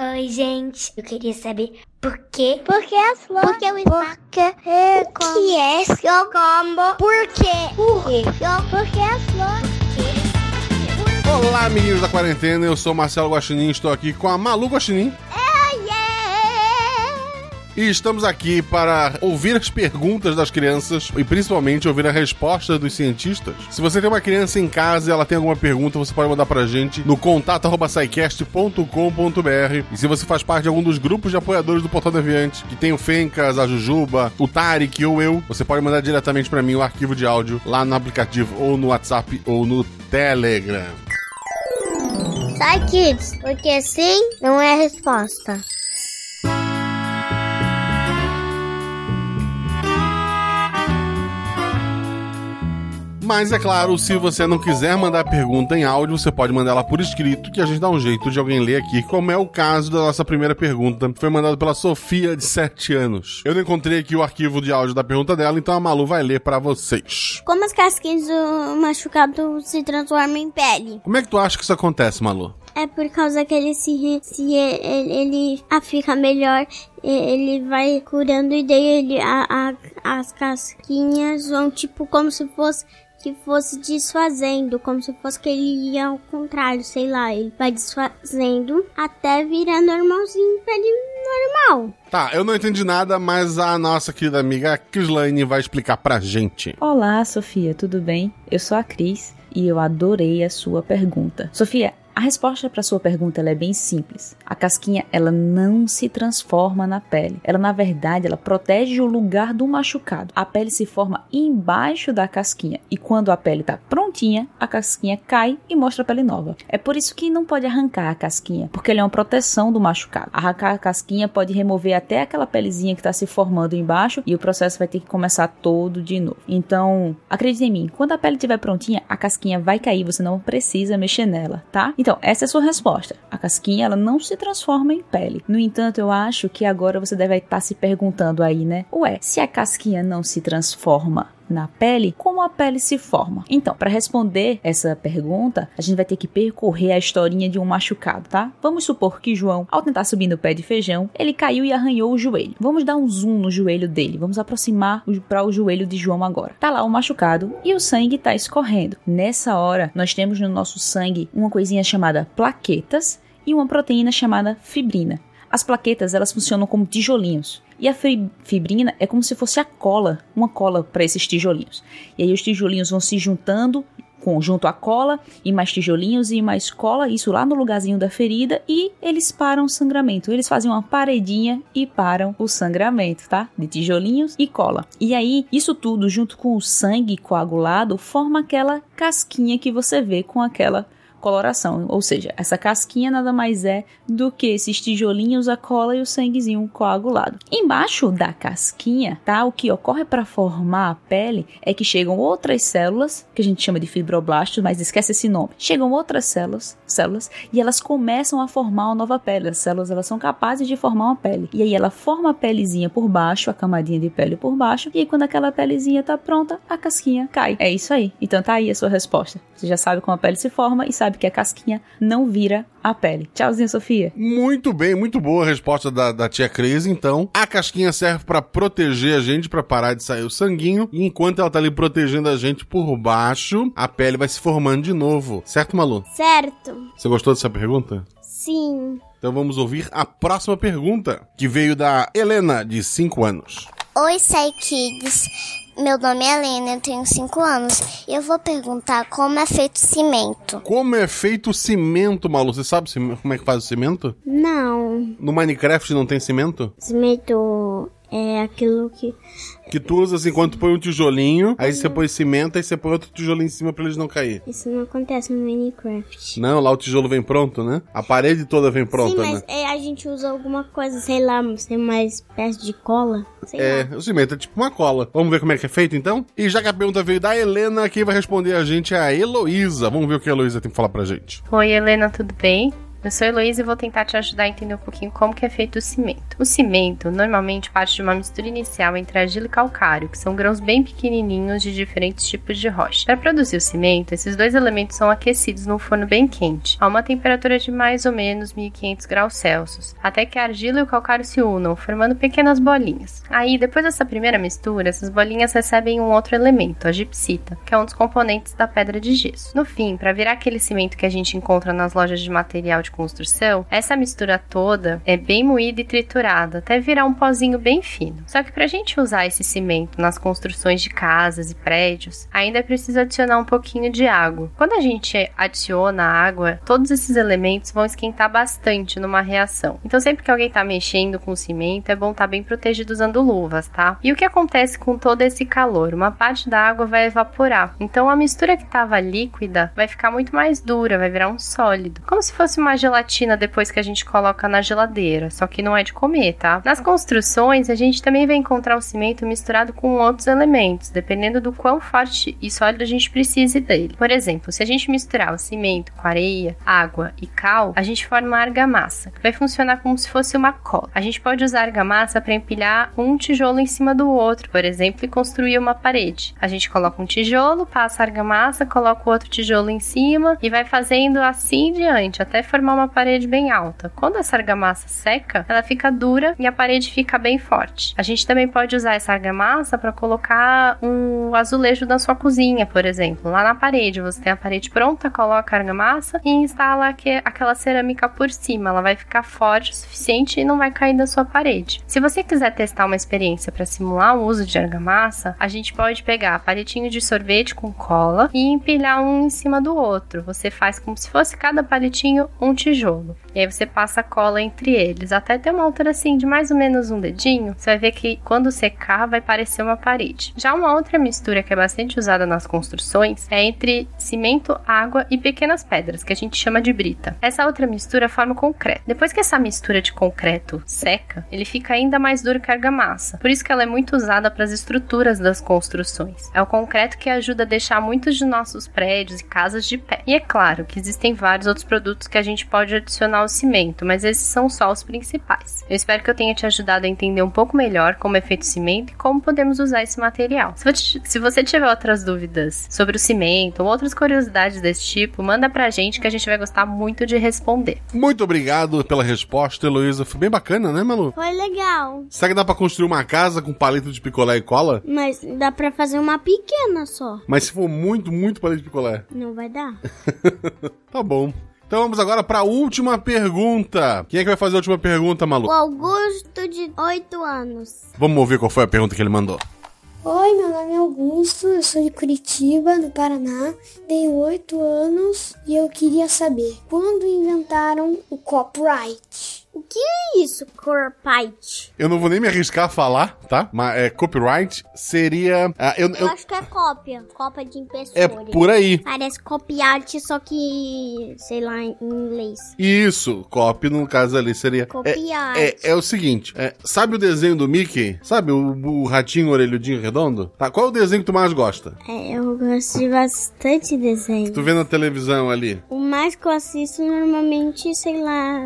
Oi, gente. Eu queria saber por quê? Por que as flores? Por que o Porque é o que é seu combo? Por quê? Por quê? Por que as flores? Olá, amiguinhos da quarentena. Eu sou Marcelo Guaxinim. Estou aqui com a Malu Guaxinim. E estamos aqui para ouvir as perguntas das crianças e principalmente ouvir a resposta dos cientistas. Se você tem uma criança em casa e ela tem alguma pergunta, você pode mandar pra gente no contato@saicast.com.br. E se você faz parte de algum dos grupos de apoiadores do Portal Deviante, que tem o Fencas, a Jujuba, o Tarek ou eu, você pode mandar diretamente para mim o arquivo de áudio lá no aplicativo ou no WhatsApp ou no Telegram. Sai, kids, porque sim não é a resposta. Mas é claro, se você não quiser mandar pergunta em áudio, você pode mandar ela por escrito, que a gente dá um jeito de alguém ler aqui, como é o caso da nossa primeira pergunta, que foi mandada pela Sofia, de 7 anos. Eu não encontrei aqui o arquivo de áudio da pergunta dela, então a Malu vai ler para vocês. Como as casquinhas do machucado se transformam em pele? Como é que tu acha que isso acontece, Malu? É por causa que ele se, se ele, ele a fica melhor, ele vai curando e daí ele, a, a, as casquinhas vão tipo como se fosse que fosse desfazendo, como se fosse que ele ia ao contrário, sei lá, ele vai desfazendo até virar normalzinho pele normal. Tá, eu não entendi nada, mas a nossa querida amiga Crislaine vai explicar pra gente. Olá, Sofia, tudo bem? Eu sou a Cris e eu adorei a sua pergunta. Sofia, a resposta para sua pergunta é bem simples. A casquinha ela não se transforma na pele. Ela na verdade ela protege o lugar do machucado. A pele se forma embaixo da casquinha e quando a pele está prontinha, a casquinha cai e mostra a pele nova. É por isso que não pode arrancar a casquinha, porque ele é uma proteção do machucado. Arrancar a casquinha pode remover até aquela pelezinha que está se formando embaixo e o processo vai ter que começar todo de novo. Então, acredite em mim, quando a pele estiver prontinha, a casquinha vai cair, você não precisa mexer nela, tá? Então, essa é a sua resposta. A casquinha ela não se transforma em pele. No entanto, eu acho que agora você deve estar se perguntando aí, né? Ué, se a casquinha não se transforma na pele, como a pele se forma? Então, para responder essa pergunta, a gente vai ter que percorrer a historinha de um machucado, tá? Vamos supor que João, ao tentar subir no pé de feijão, ele caiu e arranhou o joelho. Vamos dar um zoom no joelho dele, vamos aproximar para o joelho de João agora. Tá lá o machucado e o sangue tá escorrendo. Nessa hora, nós temos no nosso sangue uma coisinha chamada plaquetas e uma proteína chamada fibrina. As plaquetas, elas funcionam como tijolinhos. E a fibrina é como se fosse a cola, uma cola para esses tijolinhos. E aí os tijolinhos vão se juntando com, junto à cola, e mais tijolinhos e mais cola, isso lá no lugarzinho da ferida, e eles param o sangramento. Eles fazem uma paredinha e param o sangramento, tá? De tijolinhos e cola. E aí, isso tudo junto com o sangue coagulado forma aquela casquinha que você vê com aquela coloração, ou seja, essa casquinha nada mais é do que esses tijolinhos, a cola e o sanguezinho coagulado. Embaixo da casquinha, tá? O que ocorre para formar a pele é que chegam outras células, que a gente chama de fibroblastos, mas esquece esse nome. Chegam outras células, células e elas começam a formar uma nova pele. As células elas são capazes de formar uma pele. E aí ela forma a pelezinha por baixo, a camadinha de pele por baixo, e aí quando aquela pelezinha tá pronta, a casquinha cai. É isso aí. Então tá aí a sua resposta. Você já sabe como a pele se forma e sabe sabe que a casquinha não vira a pele. Tchauzinho, Sofia. Muito bem, muito boa a resposta da, da tia Cris. Então, a casquinha serve para proteger a gente, para parar de sair o sanguinho. E enquanto ela tá ali protegendo a gente por baixo, a pele vai se formando de novo. Certo, Malu? Certo. Você gostou dessa pergunta? Sim. Então vamos ouvir a próxima pergunta, que veio da Helena, de 5 anos. Oi, Sai Kids. Meu nome é Helena, eu tenho 5 anos. Eu vou perguntar como é feito cimento. Como é feito cimento, Malu? Você sabe como é que faz o cimento? Não. No Minecraft não tem cimento? Cimento é aquilo que. Que tu usa assim, quando tu põe um tijolinho, aí você põe cimento, aí você põe outro tijolinho em cima pra eles não cair. Isso não acontece no Minecraft. Não, lá o tijolo vem pronto, né? A parede toda vem pronta, Sim, mas né? é, a gente usa alguma coisa, sei lá, sei mais espécie de cola. Sei É, lá. o cimento é tipo uma cola. Vamos ver como é que é feito então? E já que a pergunta veio da Helena, quem vai responder a gente é a Heloísa. Vamos ver o que a Heloísa tem pra falar pra gente. Oi, Helena, tudo bem? Eu sou Heloísa e vou tentar te ajudar a entender um pouquinho como que é feito o cimento. O cimento normalmente parte de uma mistura inicial entre argila e calcário, que são grãos bem pequenininhos de diferentes tipos de rocha. Para produzir o cimento, esses dois elementos são aquecidos num forno bem quente, a uma temperatura de mais ou menos 1500 graus Celsius, até que a argila e o calcário se unam, formando pequenas bolinhas. Aí, depois dessa primeira mistura, essas bolinhas recebem um outro elemento, a gipsita, que é um dos componentes da pedra de gesso. No fim, para virar aquele cimento que a gente encontra nas lojas de material de construção, essa mistura toda é bem moída e triturada, até virar um pozinho bem fino. Só que para a gente usar esse cimento nas construções de casas e prédios, ainda é preciso adicionar um pouquinho de água. Quando a gente adiciona água, todos esses elementos vão esquentar bastante numa reação. Então, sempre que alguém está mexendo com cimento, é bom estar tá bem protegido usando luvas, tá? E o que acontece com todo esse calor? Uma parte da água vai evaporar. Então, a mistura que estava líquida vai ficar muito mais dura, vai virar um sólido. Como se fosse uma gelatina depois que a gente coloca na geladeira, só que não é de comer, tá? Nas construções, a gente também vai encontrar o cimento misturado com outros elementos, dependendo do quão forte e sólido a gente precise dele. Por exemplo, se a gente misturar o cimento com areia, água e cal, a gente forma argamassa, que vai funcionar como se fosse uma cola. A gente pode usar argamassa para empilhar um tijolo em cima do outro, por exemplo, e construir uma parede. A gente coloca um tijolo, passa a argamassa, coloca o outro tijolo em cima e vai fazendo assim diante, até formar uma parede bem alta. Quando essa argamassa seca, ela fica dura e a parede fica bem forte. A gente também pode usar essa argamassa para colocar um azulejo na sua cozinha, por exemplo. Lá na parede, você tem a parede pronta, coloca a argamassa e instala aquela cerâmica por cima. Ela vai ficar forte o suficiente e não vai cair da sua parede. Se você quiser testar uma experiência para simular o uso de argamassa, a gente pode pegar palitinho de sorvete com cola e empilhar um em cima do outro. Você faz como se fosse cada palitinho um tijolo. E aí você passa cola entre eles, até ter uma altura assim de mais ou menos um dedinho. Você vai ver que quando secar vai parecer uma parede. Já uma outra mistura que é bastante usada nas construções é entre cimento, água e pequenas pedras, que a gente chama de brita. Essa outra mistura forma concreto. Depois que essa mistura de concreto seca, ele fica ainda mais duro que a argamassa. Por isso que ela é muito usada para as estruturas das construções. É o concreto que ajuda a deixar muitos de nossos prédios e casas de pé. E é claro que existem vários outros produtos que a gente pode adicionar cimento, mas esses são só os principais. Eu espero que eu tenha te ajudado a entender um pouco melhor como é feito o cimento e como podemos usar esse material. Se você tiver outras dúvidas sobre o cimento ou outras curiosidades desse tipo, manda pra gente que a gente vai gostar muito de responder. Muito obrigado pela resposta, Heloísa. Foi bem bacana, né, Malu? Foi legal. Será que dá pra construir uma casa com palito de picolé e cola? Mas dá pra fazer uma pequena só. Mas se for muito, muito palito de picolé? Não vai dar. tá bom. Então vamos agora para a última pergunta. Quem é que vai fazer a última pergunta, Malu? O Augusto, de 8 anos. Vamos ouvir qual foi a pergunta que ele mandou. Oi, meu nome é Augusto, eu sou de Curitiba, no Paraná, tenho 8 anos e eu queria saber quando inventaram o copyright. Que é isso, copyright? Eu não vou nem me arriscar a falar, tá? Mas é, copyright seria. Uh, eu, eu, eu, acho que é cópia. Cópia de impressora. É por aí. Parece copyart, só que. sei lá, em inglês. Isso, copy no caso ali seria. Copiar. É, é, é, o seguinte: é, sabe o desenho do Mickey? Sabe o, o ratinho orelhudinho redondo? Tá, qual é o desenho que tu mais gosta? É, eu gosto de bastante desenho. Tu vê na televisão ali? O mais que eu assisto normalmente, sei lá.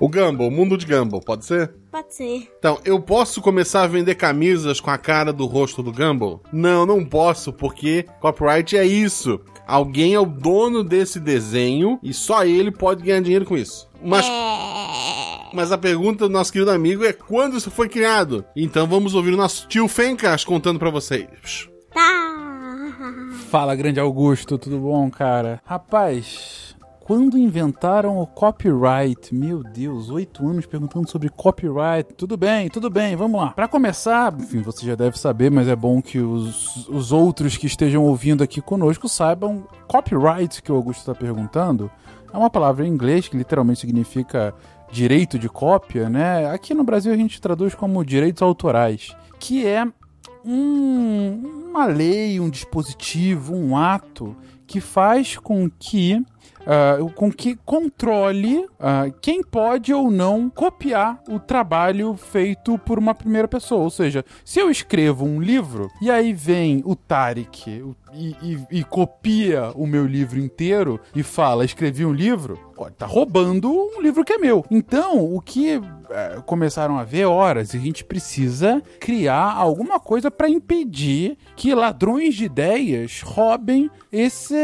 O Gumball, o mundo de Gumball, pode ser? Pode ser. Então, eu posso começar a vender camisas com a cara do rosto do Gumball? Não, não posso, porque copyright é isso. Alguém é o dono desse desenho e só ele pode ganhar dinheiro com isso. Mas. É... Mas a pergunta do nosso querido amigo é quando isso foi criado? Então vamos ouvir o nosso tio Fencas contando para vocês. Tá. Fala, grande Augusto, tudo bom, cara? Rapaz, quando inventaram o copyright? Meu Deus, oito anos perguntando sobre copyright. Tudo bem, tudo bem, vamos lá. Para começar, enfim, você já deve saber, mas é bom que os, os outros que estejam ouvindo aqui conosco saibam. Copyright, que o Augusto está perguntando, é uma palavra em inglês que literalmente significa direito de cópia, né? Aqui no Brasil a gente traduz como direitos autorais, que é um, uma lei, um dispositivo, um ato que faz com que uh, com que controle uh, quem pode ou não copiar o trabalho feito por uma primeira pessoa. Ou seja, se eu escrevo um livro e aí vem o Tarek e, e, e copia o meu livro inteiro e fala, escrevi um livro, pode tá roubando um livro que é meu. Então, o que é, começaram a ver horas, a gente precisa criar alguma coisa para impedir que ladrões de ideias roubem esse,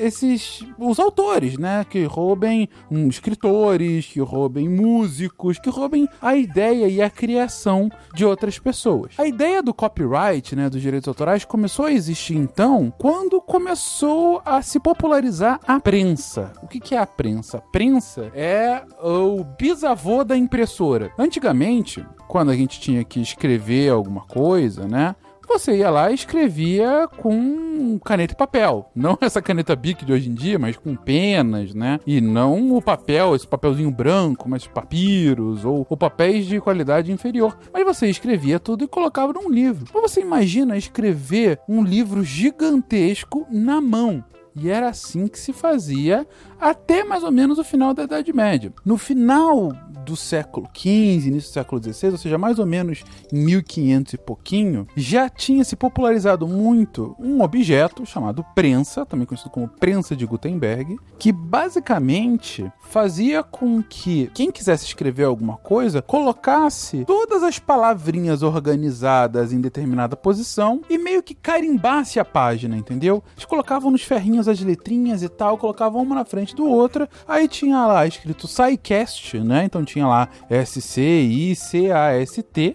esses os autores, né? Que roubem um, escritores, que roubem músicos, que roubem a ideia e a criação de outras pessoas. A ideia do copyright, né, dos direitos autorais, começou a existir então quando começou a se popularizar a prensa. O que, que é a prensa? A prensa é o bisavô da impressora. Antigamente, quando a gente tinha que escrever alguma coisa, né? Você ia lá e escrevia com caneta e papel. Não essa caneta Bic de hoje em dia, mas com penas, né? E não o papel, esse papelzinho branco, mas papiros ou, ou papéis de qualidade inferior. Mas você escrevia tudo e colocava num livro. Mas você imagina escrever um livro gigantesco na mão. E era assim que se fazia até mais ou menos o final da Idade Média. No final do século XV, início do século XVI, ou seja, mais ou menos em 1500 e pouquinho, já tinha se popularizado muito um objeto chamado prensa, também conhecido como prensa de Gutenberg, que basicamente fazia com que quem quisesse escrever alguma coisa colocasse todas as palavrinhas organizadas em determinada posição e meio que carimbasse a página, entendeu? Eles colocavam nos ferrinhos as letrinhas e tal, colocavam uma na frente do outro, aí tinha lá escrito SciCast, né? Então tinha lá S-C-I-C-A-S-T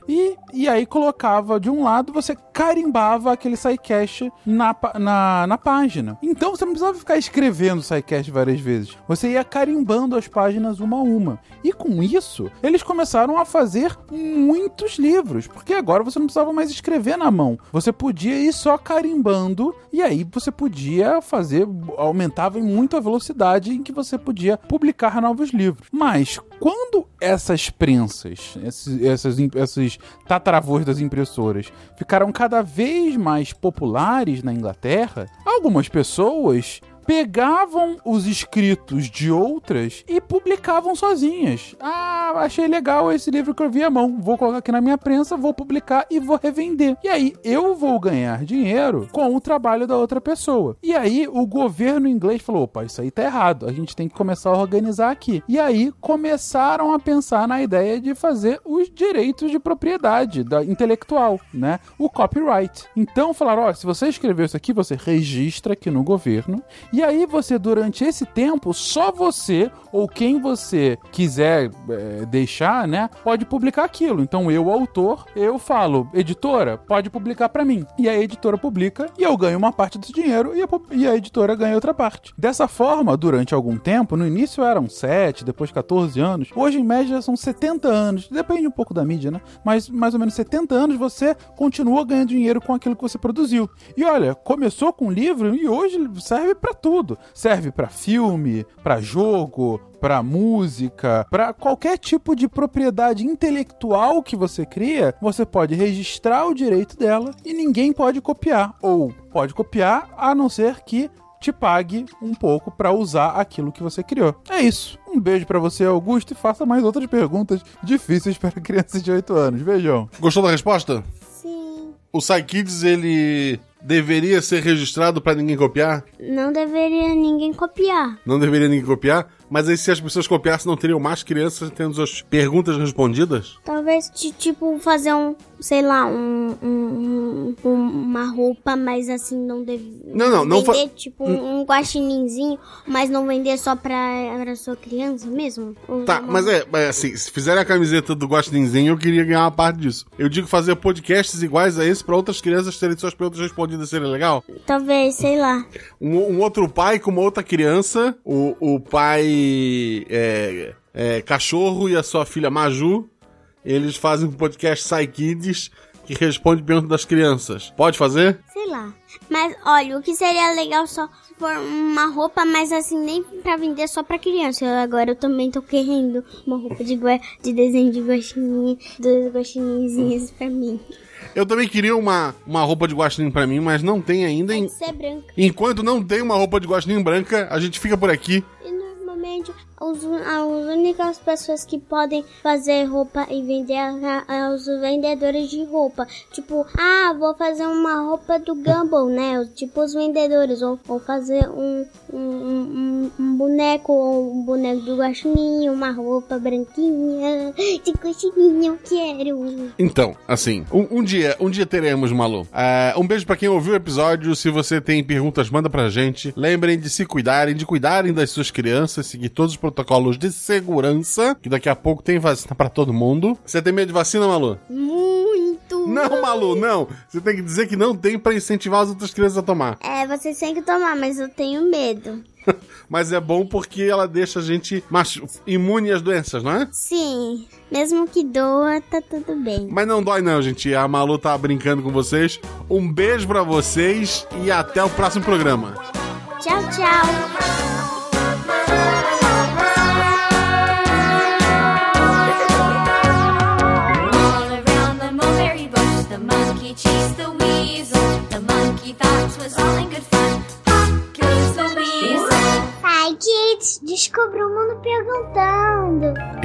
e, e aí colocava de um lado, você carimbava aquele SciCast na, na, na página. Então você não precisava ficar escrevendo SciCast várias vezes. Você ia carimbando as páginas uma a uma. E com isso, eles começaram a fazer muitos livros, porque agora você não precisava mais escrever na mão. Você podia ir só carimbando e aí você podia fazer, aumentava muito a velocidade em que você podia publicar novos livros. Mas quando essas prensas, esses, essas, esses das impressoras, ficaram cada vez mais populares na Inglaterra, algumas pessoas pegavam os escritos de outras e publicavam sozinhas. Ah, achei legal esse livro que eu vi à mão. Vou colocar aqui na minha prensa, vou publicar e vou revender. E aí eu vou ganhar dinheiro com o trabalho da outra pessoa. E aí o governo inglês falou: opa, isso aí tá errado. A gente tem que começar a organizar aqui. E aí começaram a pensar na ideia de fazer os direitos de propriedade da intelectual, né? O copyright. Então falaram: ó, se você escreveu isso aqui, você registra aqui no governo e e aí você, durante esse tempo, só você ou quem você quiser é, deixar, né, pode publicar aquilo. Então eu, autor, eu falo, editora, pode publicar para mim. E a editora publica e eu ganho uma parte desse dinheiro e a, e a editora ganha outra parte. Dessa forma, durante algum tempo, no início eram 7, depois 14 anos, hoje em média são 70 anos, depende um pouco da mídia, né? Mas mais ou menos 70 anos você continua ganhando dinheiro com aquilo que você produziu. E olha, começou com livro e hoje serve para tudo tudo. Serve para filme, para jogo, para música, para qualquer tipo de propriedade intelectual que você cria, você pode registrar o direito dela e ninguém pode copiar ou pode copiar a não ser que te pague um pouco para usar aquilo que você criou. É isso. Um beijo para você, Augusto, e faça mais outras perguntas difíceis para crianças de 8 anos. Beijão. Gostou da resposta? Sim. O Psykids, ele deveria ser registrado para ninguém copiar? Não deveria ninguém copiar. Não deveria ninguém copiar? Mas aí se as pessoas copiassem, não teriam mais crianças tendo as perguntas respondidas? Talvez, tipo, fazer um, sei lá, um, um, um uma roupa, mas assim, não deve... Não, não, não... Vender, tipo, um, um guaxininzinho, mas não vender só pra, pra sua criança mesmo? Tá, mas é, é, assim, se fizerem a camiseta do guaxininzinho, eu queria ganhar uma parte disso. Eu digo fazer podcasts iguais a esse pra outras crianças terem suas perguntas respondidas, seria legal? Talvez, sei lá. Um, um outro pai com uma outra criança, o, o pai é, é, Cachorro e a sua filha Maju, eles fazem um podcast Psy Kids que responde perguntas das crianças. Pode fazer? Sei lá. Mas olha, o que seria legal só se for uma roupa, mas assim, nem pra vender só pra criança. Eu, agora eu também tô querendo uma roupa de, de desenho de guaxinim, dos guaxininzinhos pra mim. Eu também queria uma, uma roupa de guaxinim pra mim, mas não tem ainda. Em- ser branca. Enquanto não tem uma roupa de guaxinim branca, a gente fica por aqui. E normalmente os, as únicas pessoas que podem fazer roupa e vender é é os vendedores de roupa. Tipo, ah, vou fazer uma roupa do Gumball, né? Tipo os vendedores. Ou, ou fazer um, um, um, um boneco ou um boneco do guaxinim, uma roupa branquinha. De guaxinim eu quero. Então, assim, um, um dia, um dia teremos, Malu. É, um beijo pra quem ouviu o episódio. Se você tem perguntas, manda pra gente. Lembrem de se cuidarem, de cuidarem das suas crianças, seguir todos os protocolos de segurança, que daqui a pouco tem vacina pra todo mundo. Você tem medo de vacina, Malu? Muito! Não, Malu, não. Você tem que dizer que não tem pra incentivar as outras crianças a tomar. É, vocês têm que tomar, mas eu tenho medo. Mas é bom porque ela deixa a gente imune às doenças, não é? Sim, mesmo que doa, tá tudo bem. Mas não dói não, gente. A Malu tá brincando com vocês. Um beijo pra vocês e até o próximo programa. Tchau, tchau.